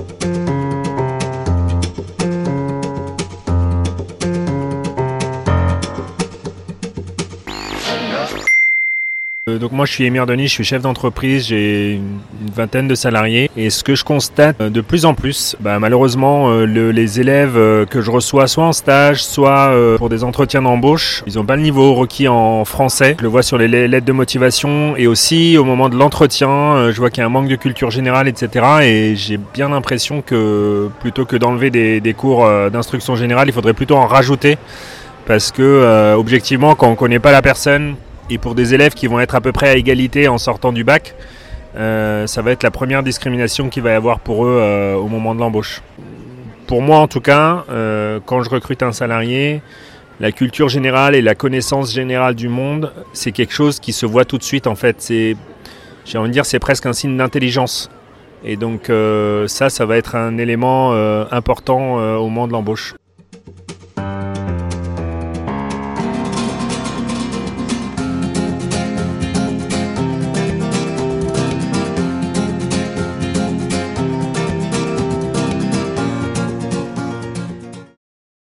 Euh, donc moi je suis Émir Denis, je suis chef d'entreprise, j'ai une vingtaine de salariés et ce que je constate euh, de plus en plus, bah, malheureusement euh, les élèves que je reçois soit en stage, soit pour des entretiens d'embauche, ils n'ont pas le niveau requis en français. Je le vois sur les lettres de motivation et aussi au moment de l'entretien, je vois qu'il y a un manque de culture générale, etc. Et j'ai bien l'impression que plutôt que d'enlever des, des cours d'instruction générale, il faudrait plutôt en rajouter parce que objectivement quand on ne connaît pas la personne, et pour des élèves qui vont être à peu près à égalité en sortant du bac, euh, ça va être la première discrimination qu'il va y avoir pour eux euh, au moment de l'embauche. Pour moi en tout cas, euh, quand je recrute un salarié, la culture générale et la connaissance générale du monde, c'est quelque chose qui se voit tout de suite en fait. C'est, j'ai envie de dire, c'est presque un signe d'intelligence. Et donc ça, ça va être un élément important au moment de l'embauche.